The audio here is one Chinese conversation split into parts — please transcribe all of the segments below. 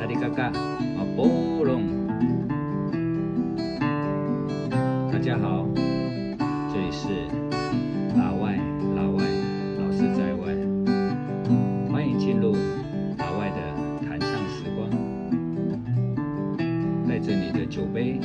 萨利嘎嘎，马波隆，大家好，这里是老外，老外，老是在外，欢迎进入老外的谈唱时光，带着你的酒杯，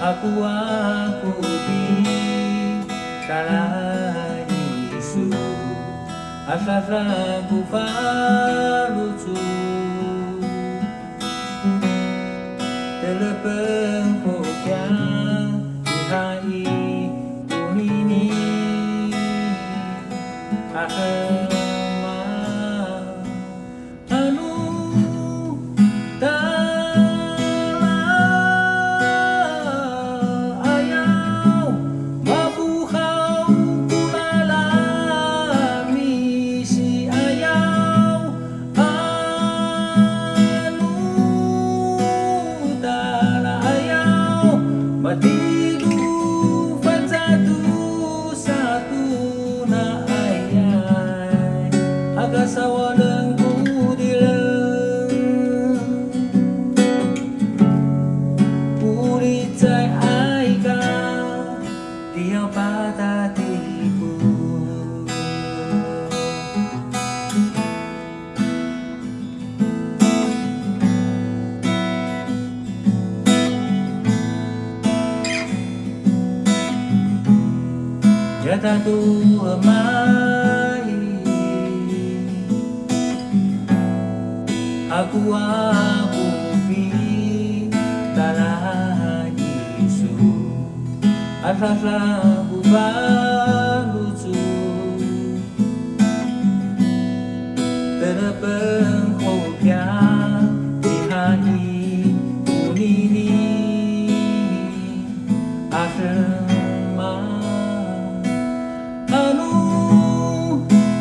aku aku talani su asasa bufalutu telepeng pokya ihai ini akan Yet who am I? Aku aku pinta lagi su Ataslah aku balucu Terpengkau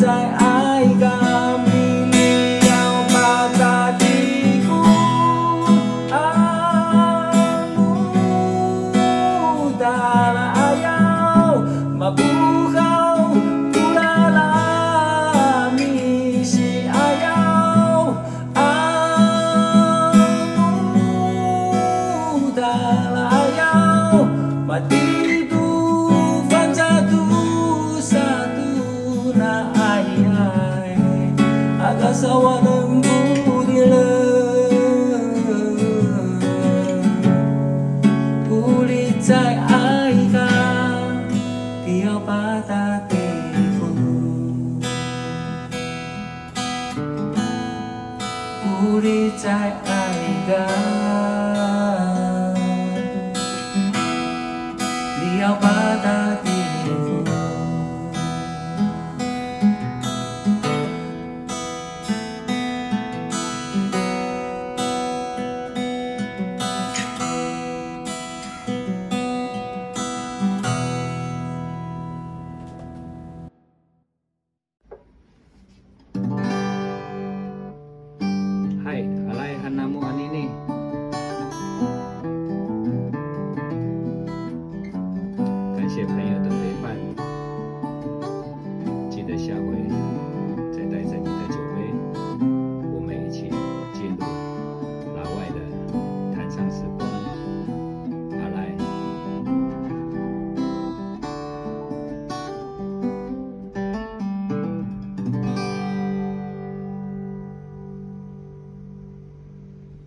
无力在爱我，再爱的，你要把它。再爱的，你要把它。